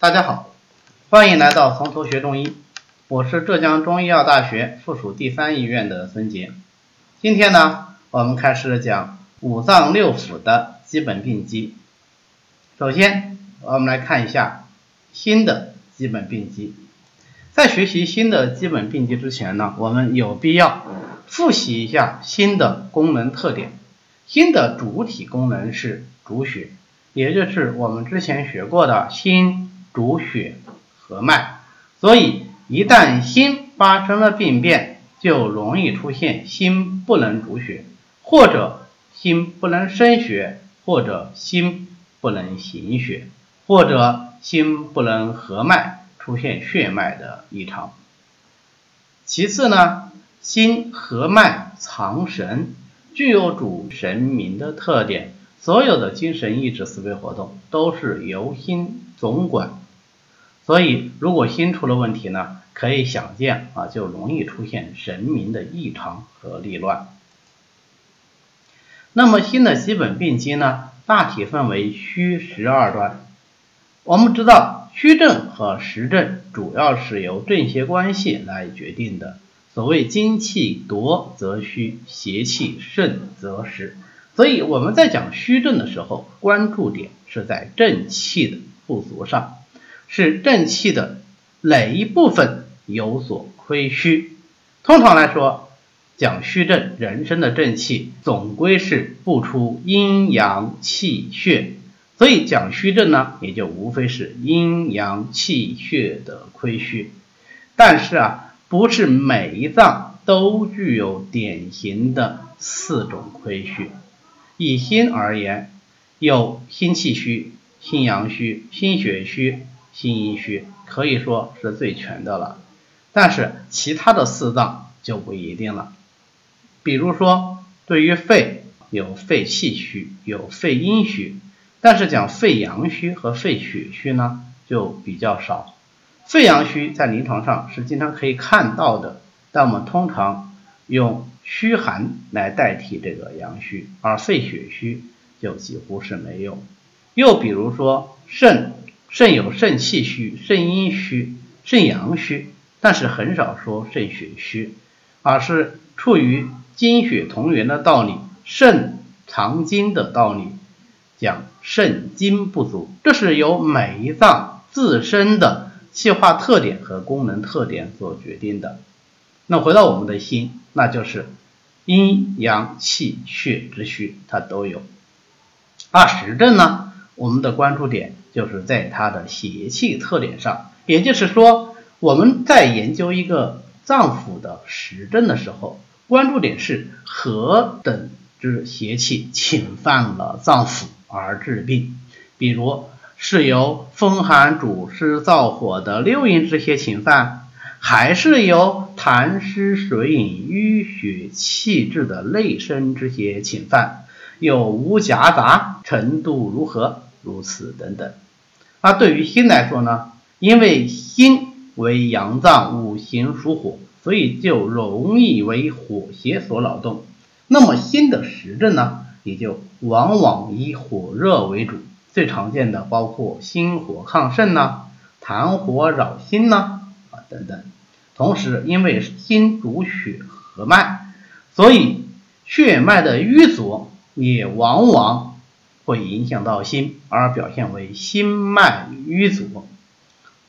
大家好，欢迎来到从头学中医，我是浙江中医药大学附属第三医院的孙杰。今天呢，我们开始讲五脏六腑的基本病机。首先，我们来看一下心的基本病机。在学习心的基本病机之前呢，我们有必要复习一下心的功能特点。心的主体功能是主血，也就是我们之前学过的心主血和脉。所以，一旦心发生了病变，就容易出现心不能主血，或者心不能生血，或者心不能行血，或者心不能合脉。出现血脉的异常。其次呢，心合脉藏神，具有主神明的特点。所有的精神意志思维活动都是由心总管。所以，如果心出了问题呢，可以想见啊，就容易出现神明的异常和逆乱。那么，心的基本病机呢，大体分为虚实二端。我们知道。虚症和实症主要是由正邪关系来决定的。所谓精气夺则虚，邪气盛则实。所以我们在讲虚症的时候，关注点是在正气的不足上，是正气的哪一部分有所亏虚。通常来说，讲虚症，人生的正气总归是不出阴阳气血。所以讲虚症呢，也就无非是阴阳气血的亏虚，但是啊，不是每一脏都具有典型的四种亏虚。以心而言，有心气虚、心阳虚、心血虚、心阴虚，可以说是最全的了。但是其他的四脏就不一定了。比如说，对于肺，有肺气虚，有肺阴虚。但是讲肺阳虚和肺血虚呢，就比较少。肺阳虚在临床上是经常可以看到的，但我们通常用虚寒来代替这个阳虚，而肺血虚就几乎是没有。又比如说肾，肾有肾气虚、肾阴虚、肾阳虚，但是很少说肾血虚，而是处于精血同源的道理，肾藏精的道理。讲肾精不足，这是由每一脏自身的气化特点和功能特点所决定的。那回到我们的心，那就是阴阳气血之虚，它都有。而实证呢，我们的关注点就是在它的邪气特点上。也就是说，我们在研究一个脏腑的实证的时候，关注点是何等之邪气侵犯了脏腑。而治病，比如是由风寒主湿燥火的六淫之邪侵犯，还是由痰湿水饮淤血气滞的内生之邪侵犯，有无夹杂，程度如何？如此等等。那对于心来说呢，因为心为阳脏，五行属火，所以就容易为火邪所扰动。那么心的实证呢？也就往往以火热为主，最常见的包括心火亢盛呐、痰火扰心呐啊等等。同时，因为心主血和脉，所以血脉的淤阻也往往会影响到心，而表现为心脉瘀阻。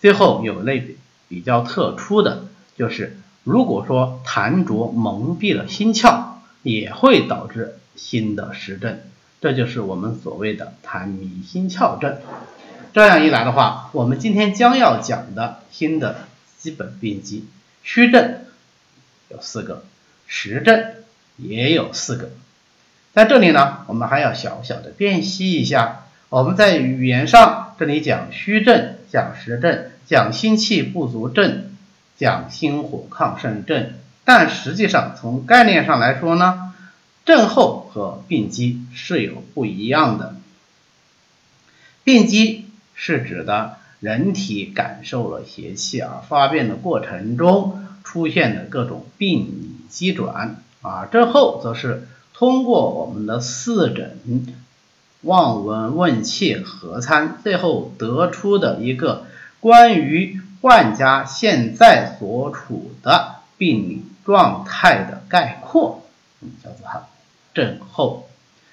最后有类比较特殊的就是，如果说痰浊蒙蔽了心窍，也会导致。心的实症，这就是我们所谓的痰迷心窍症。这样一来的话，我们今天将要讲的心的基本病机，虚症有四个，实症也有四个。在这里呢，我们还要小小的辨析一下，我们在语言上这里讲虚症、讲实症、讲心气不足症、讲心火亢盛症，但实际上从概念上来说呢？症候和病机是有不一样的。病机是指的人体感受了邪气而发变的过程中出现的各种病理机转，啊症候则是通过我们的四诊望闻问切合参，最后得出的一个关于患家现在所处的病理状态的概括，叫做症候。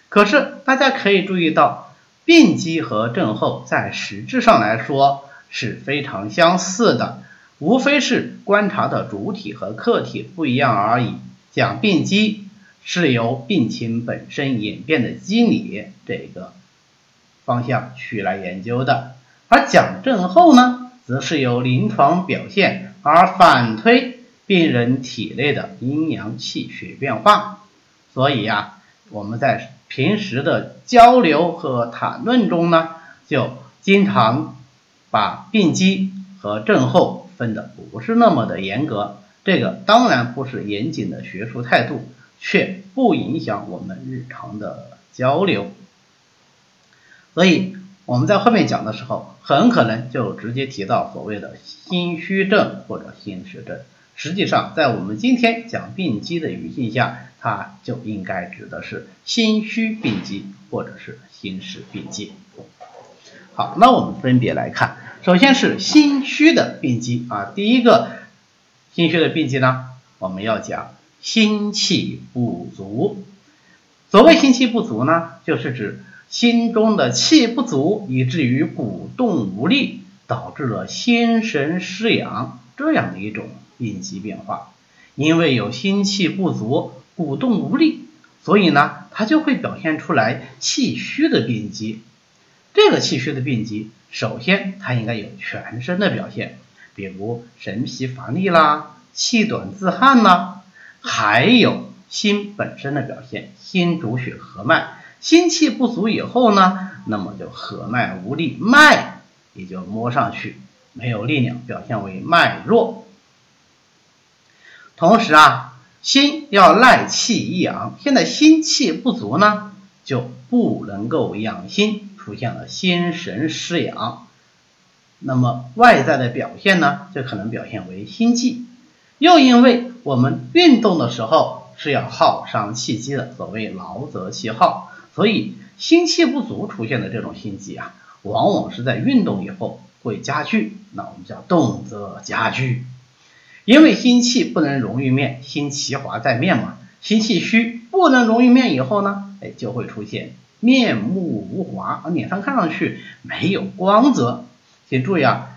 可是大家可以注意到，病机和症候在实质上来说是非常相似的，无非是观察的主体和客体不一样而已。讲病机是由病情本身演变的机理这个方向去来研究的，而讲症候呢，则是由临床表现而反推病人体内的阴阳气血变化。所以呀，我们在平时的交流和谈论中呢，就经常把病机和症候分的不是那么的严格。这个当然不是严谨的学术态度，却不影响我们日常的交流。所以我们在后面讲的时候，很可能就直接提到所谓的心虚症或者心实症。实际上，在我们今天讲病机的语境下，它就应该指的是心虚病机或者是心实病机。好，那我们分别来看，首先是心虚的病机啊，第一个心虚的病机呢，我们要讲心气不足。所谓心气不足呢，就是指心中的气不足，以至于鼓动无力，导致了心神失养这样的一种病机变化。因为有心气不足。鼓动无力，所以呢，它就会表现出来气虚的病机。这个气虚的病机，首先它应该有全身的表现，比如神疲乏力啦、气短自汗啦，还有心本身的表现，心主血和脉，心气不足以后呢，那么就和脉无力，脉也就摸上去没有力量，表现为脉弱。同时啊。心要赖气以养，现在心气不足呢，就不能够养心，出现了心神失养。那么外在的表现呢，就可能表现为心悸。又因为我们运动的时候是要耗伤气机的，所谓劳则气耗，所以心气不足出现的这种心悸啊，往往是在运动以后会加剧，那我们叫动则加剧。因为心气不能溶于面，心其华在面嘛，心气虚不能溶于面以后呢，哎，就会出现面目无华，啊，脸上看上去没有光泽。请注意啊，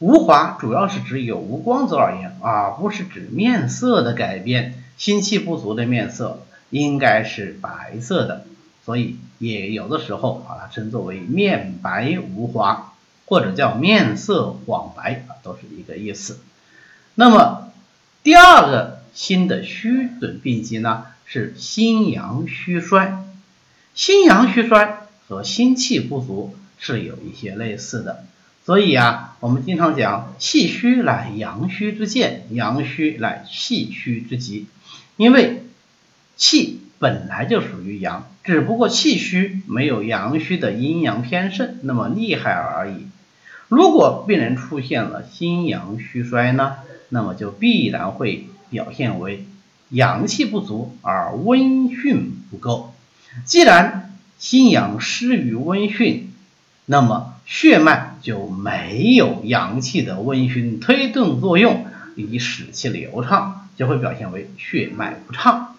无华主要是指有无光泽而言，而不是指面色的改变。心气不足的面色应该是白色的，所以也有的时候把它称作为面白无华，或者叫面色黄白啊，都是一个意思。那么第二个心的虚损病机呢，是心阳虚衰。心阳虚衰和心气不足是有一些类似的，所以啊，我们经常讲气虚乃阳虚之见，阳虚乃气虚之极。因为气本来就属于阳，只不过气虚没有阳虚的阴阳偏盛那么厉害而已。如果病人出现了心阳虚衰呢？那么就必然会表现为阳气不足而温煦不够。既然心阳失于温煦，那么血脉就没有阳气的温煦推动作用，以使其流畅，就会表现为血脉不畅。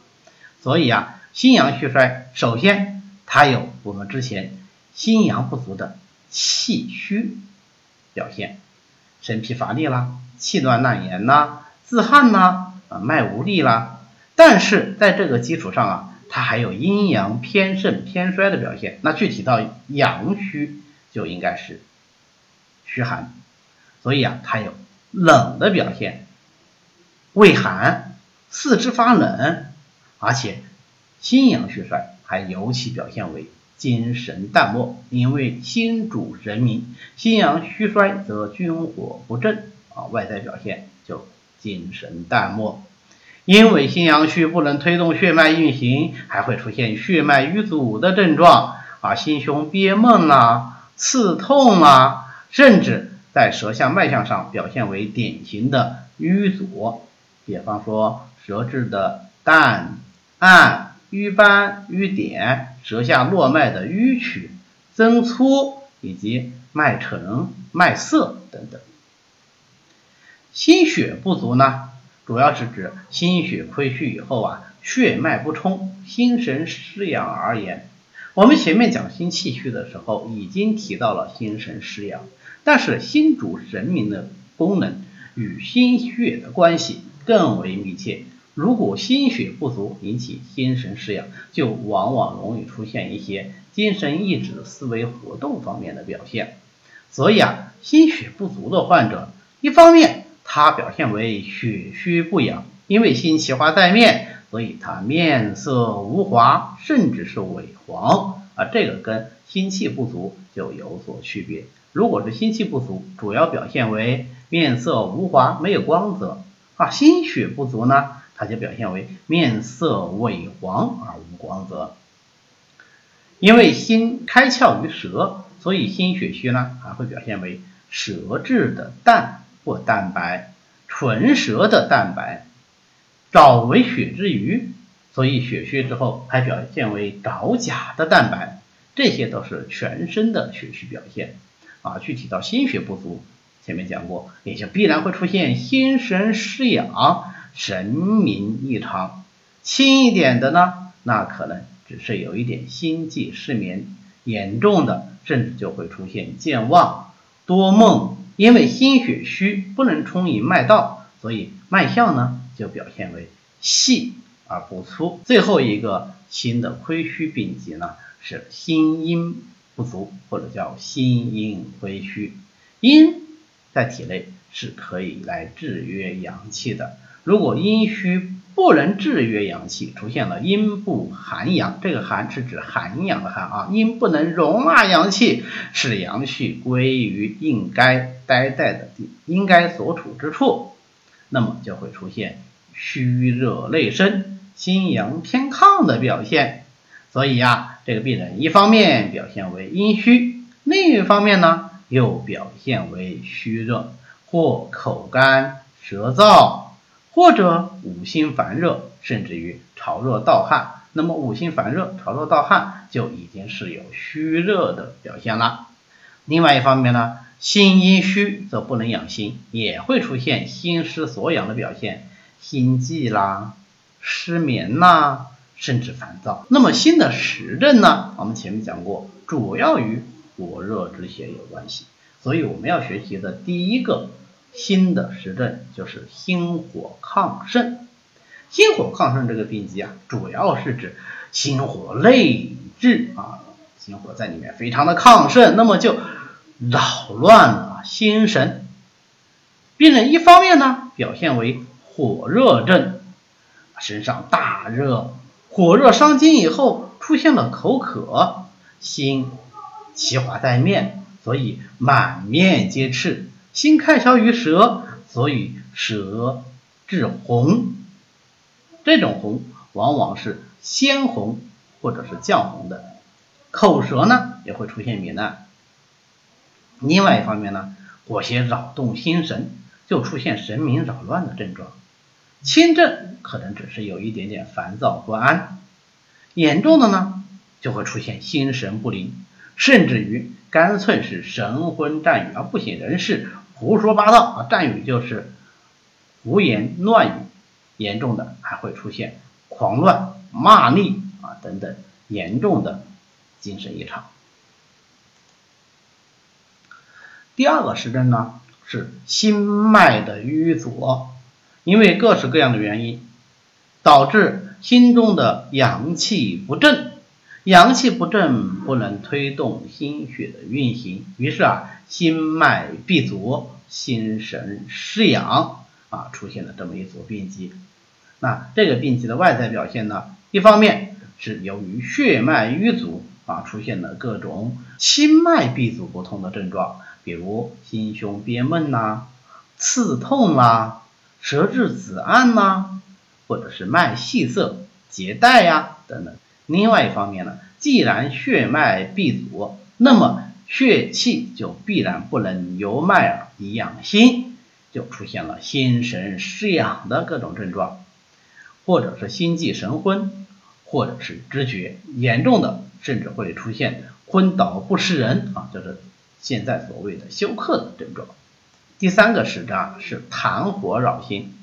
所以啊，心阳虚衰，首先它有我们之前心阳不足的气虚表现，身疲乏力啦。气短难言呐，自汗呐，啊，脉无力啦。但是在这个基础上啊，它还有阴阳偏盛偏衰的表现。那具体到阳虚，就应该是虚寒。所以啊，它有冷的表现，畏寒，四肢发冷，而且心阳虚衰，还尤其表现为精神淡漠。因为心主神明，心阳虚衰则军火不振。啊，外在表现就精神淡漠，因为心阳虚不能推动血脉运行，还会出现血脉瘀阻的症状啊，心胸憋闷啊，刺痛啊，甚至在舌象脉象上表现为典型的瘀阻，比方说舌质的淡、暗、瘀斑、瘀点，舌下络脉的淤曲、增粗以及脉沉、脉涩等等。心血不足呢，主要是指心血亏虚以后啊，血脉不通，心神失养而言。我们前面讲心气虚的时候，已经提到了心神失养，但是心主神明的功能与心血的关系更为密切。如果心血不足引起心神失养，就往往容易出现一些精神意志、思维活动方面的表现。所以啊，心血不足的患者，一方面他表现为血虚不养，因为心气化在面，所以他面色无华，甚至是萎黄啊。这个跟心气不足就有所区别。如果是心气不足，主要表现为面色无华，没有光泽啊。心血不足呢？它就表现为面色萎黄而无光泽，因为心开窍于舌，所以心血虚呢还会表现为舌质的淡或淡白，唇舌的淡白，爪为血之余，所以血虚之后还表现为爪甲的淡白，这些都是全身的血虚表现啊。具体到心血不足，前面讲过，也就必然会出现心神失养。神明异常，轻一点的呢，那可能只是有一点心悸失眠；严重的甚至就会出现健忘、多梦。因为心血虚不能充盈脉道，所以脉象呢就表现为细而不粗。最后一个心的亏虚病机呢是心阴不足，或者叫心阴亏虚。阴在体内是可以来制约阳气的。如果阴虚不能制约阳气，出现了阴不寒阳，这个寒是指涵养的寒啊，阴不能容纳阳气，使阳气归于应该待在的地，应该所处之处，那么就会出现虚热内生、心阳偏亢的表现。所以呀，这个病人一方面表现为阴虚，另一方面呢又表现为虚热，或口干舌燥。或者五心烦热，甚至于潮热盗汗，那么五心烦热、潮热盗汗就已经是有虚热的表现了。另外一方面呢，心阴虚则不能养心，也会出现心失所养的表现，心悸啦、失眠啦，甚至烦躁。那么心的实症呢？我们前面讲过，主要与火热之邪有关系，所以我们要学习的第一个。心的实症就是心火亢盛，心火亢盛这个病机啊，主要是指心火内滞啊，心火在里面非常的亢盛，那么就扰乱了心神。病人一方面呢表现为火热症，身上大热，火热伤津以后出现了口渴，心其华在面，所以满面皆赤。心开窍于舌，所以舌质红。这种红往往是鲜红或者是绛红的。口舌呢也会出现糜烂。另外一方面呢，火邪扰动心神，就出现神明扰乱的症状。轻症可能只是有一点点烦躁不安，严重的呢就会出现心神不宁，甚至于干脆是神昏战语而不省人事。胡说八道啊！战语就是胡言乱语，严重的还会出现狂乱、骂力啊等等严重的精神异常。第二个时症呢是心脉的瘀阻，因为各式各样的原因，导致心中的阳气不振，阳气不振不能推动心血的运行，于是啊。心脉闭阻，心神失养啊，出现了这么一组病机。那这个病机的外在表现呢，一方面是由于血脉瘀阻啊，出现了各种心脉闭阻不通的症状，比如心胸憋闷呐、刺痛啦、舌质紫暗呐，或者是脉细涩、结带呀等等。另外一方面呢，既然血脉闭阻，那么血气就必然不能由脉而养心，就出现了心神失养的各种症状，或者是心悸神昏，或者是知觉严重的，甚至会出现昏倒不识人啊，就是现在所谓的休克的症状。第三个实证是痰火扰心，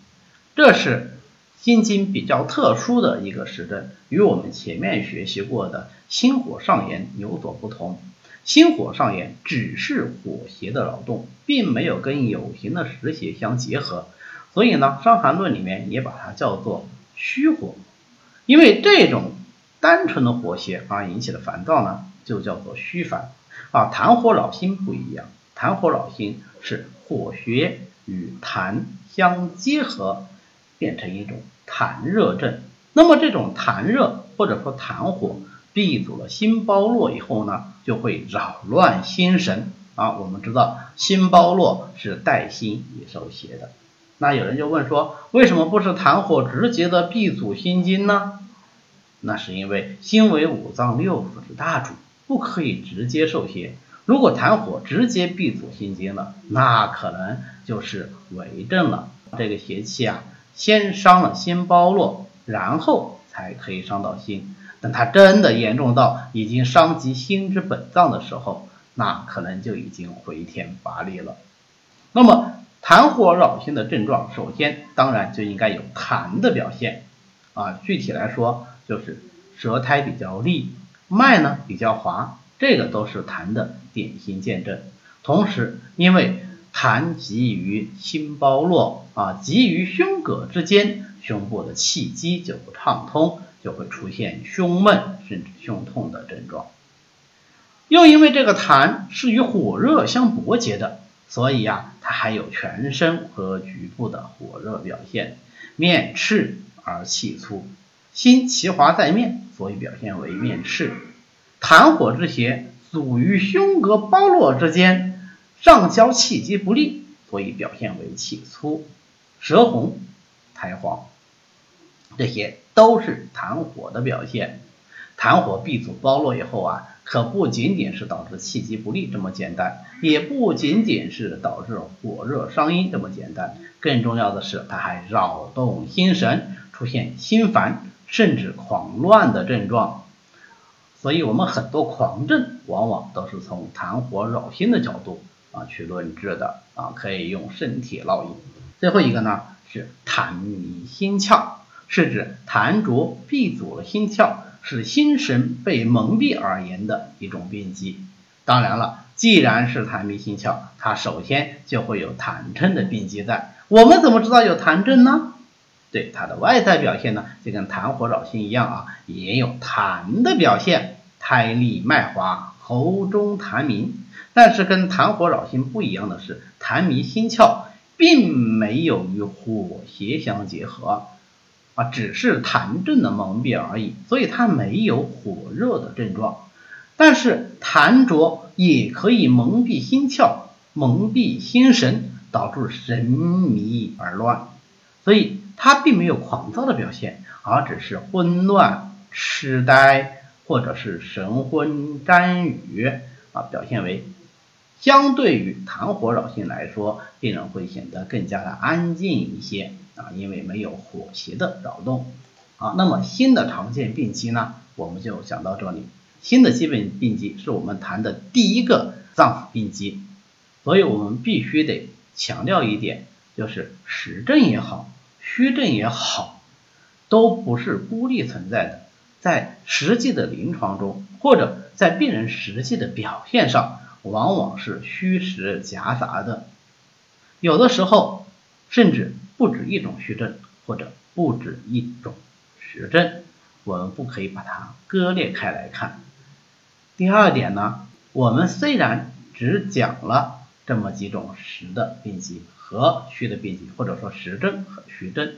这是心经比较特殊的一个实证，与我们前面学习过的心火上炎有所不同。心火上炎只是火邪的扰动，并没有跟有形的实邪相结合，所以呢，《伤寒论》里面也把它叫做虚火。因为这种单纯的火邪而引起的烦躁呢，就叫做虚烦。啊，痰火扰心不一样，痰火扰心是火邪与痰相结合，变成一种痰热症。那么这种痰热或者说痰火。闭阻了心包络以后呢，就会扰乱心神啊。我们知道心包络是带心也受邪的。那有人就问说，为什么不是痰火直接的闭阻心经呢？那是因为心为五脏六腑之大主，不可以直接受邪。如果痰火直接闭阻心经了，那可能就是为正了。这个邪气啊，先伤了心包络，然后才可以伤到心。等它真的严重到已经伤及心之本脏的时候，那可能就已经回天乏力了。那么痰火扰心的症状，首先当然就应该有痰的表现啊。具体来说，就是舌苔比较利，脉呢比较滑，这个都是痰的典型见证。同时，因为痰集于心包络啊，集于胸膈之间，胸部的气机就不畅通。就会出现胸闷甚至胸痛的症状，又因为这个痰是与火热相搏结的，所以呀，它还有全身和局部的火热表现。面赤而气粗，心其华在面，所以表现为面赤。痰火之邪阻于胸膈包络之间，上焦气机不利，所以表现为气粗。舌红，苔黄。这些都是痰火的表现，痰火闭阻包络以后啊，可不仅仅是导致气机不利这么简单，也不仅仅是导致火热伤阴这么简单，更重要的是，它还扰动心神，出现心烦甚至狂乱的症状。所以，我们很多狂症往往都是从痰火扰心的角度啊去论治的啊，可以用身体烙印。最后一个呢是痰迷心窍。是指痰浊闭阻了心窍，使心神被蒙蔽而言的一种病机。当然了，既然是痰迷心窍，它首先就会有痰症的病机在。我们怎么知道有痰症呢？对它的外在表现呢，就跟痰火扰心一样啊，也有痰的表现，苔腻脉滑，喉中痰鸣。但是跟痰火扰心不一样的是，痰迷心窍并没有与火邪相结合。啊，只是痰症的蒙蔽而已，所以它没有火热的症状。但是痰浊也可以蒙蔽心窍，蒙蔽心神，导致神迷而乱。所以它并没有狂躁的表现，而只是昏乱、痴呆，或者是神昏谵语啊，表现为相对于痰火扰心来说，病人会显得更加的安静一些。啊，因为没有火邪的扰动，啊，那么新的常见病机呢，我们就讲到这里。新的基本病机是我们谈的第一个脏腑病机，所以我们必须得强调一点，就是实证也好，虚证也好，都不是孤立存在的，在实际的临床中，或者在病人实际的表现上，往往是虚实夹杂的，有的时候甚至。不止一种虚症，或者不止一种实症，我们不可以把它割裂开来看。第二点呢，我们虽然只讲了这么几种实的病机和虚的病机，或者说实症和虚症，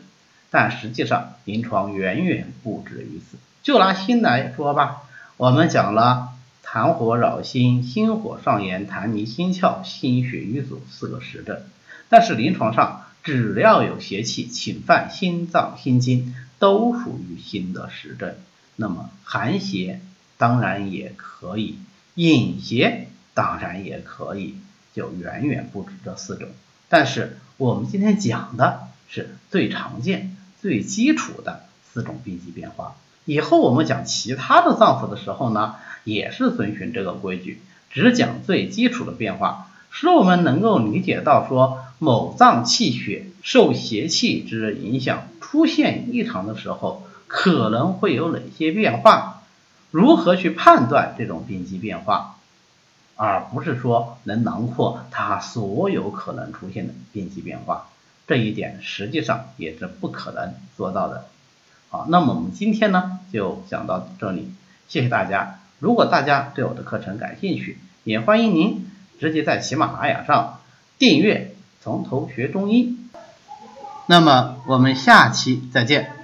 但实际上临床远远不止于此。就拿心来说吧，我们讲了痰火扰心、心火上炎、痰迷心窍、心血瘀阻四个实症，但是临床上。只要有邪气侵犯心脏心经，都属于心的实症。那么寒邪当然也可以，隐邪当然也可以，就远远不止这四种。但是我们今天讲的是最常见、最基础的四种病机变化。以后我们讲其他的脏腑的时候呢，也是遵循这个规矩，只讲最基础的变化。使我们能够理解到说某脏气血受邪气之影响出现异常的时候，可能会有哪些变化，如何去判断这种病机变化，而不是说能囊括它所有可能出现的病机变化，这一点实际上也是不可能做到的。好，那么我们今天呢就讲到这里，谢谢大家。如果大家对我的课程感兴趣，也欢迎您直接在喜马拉雅上订阅《从头学中医》。那么我们下期再见。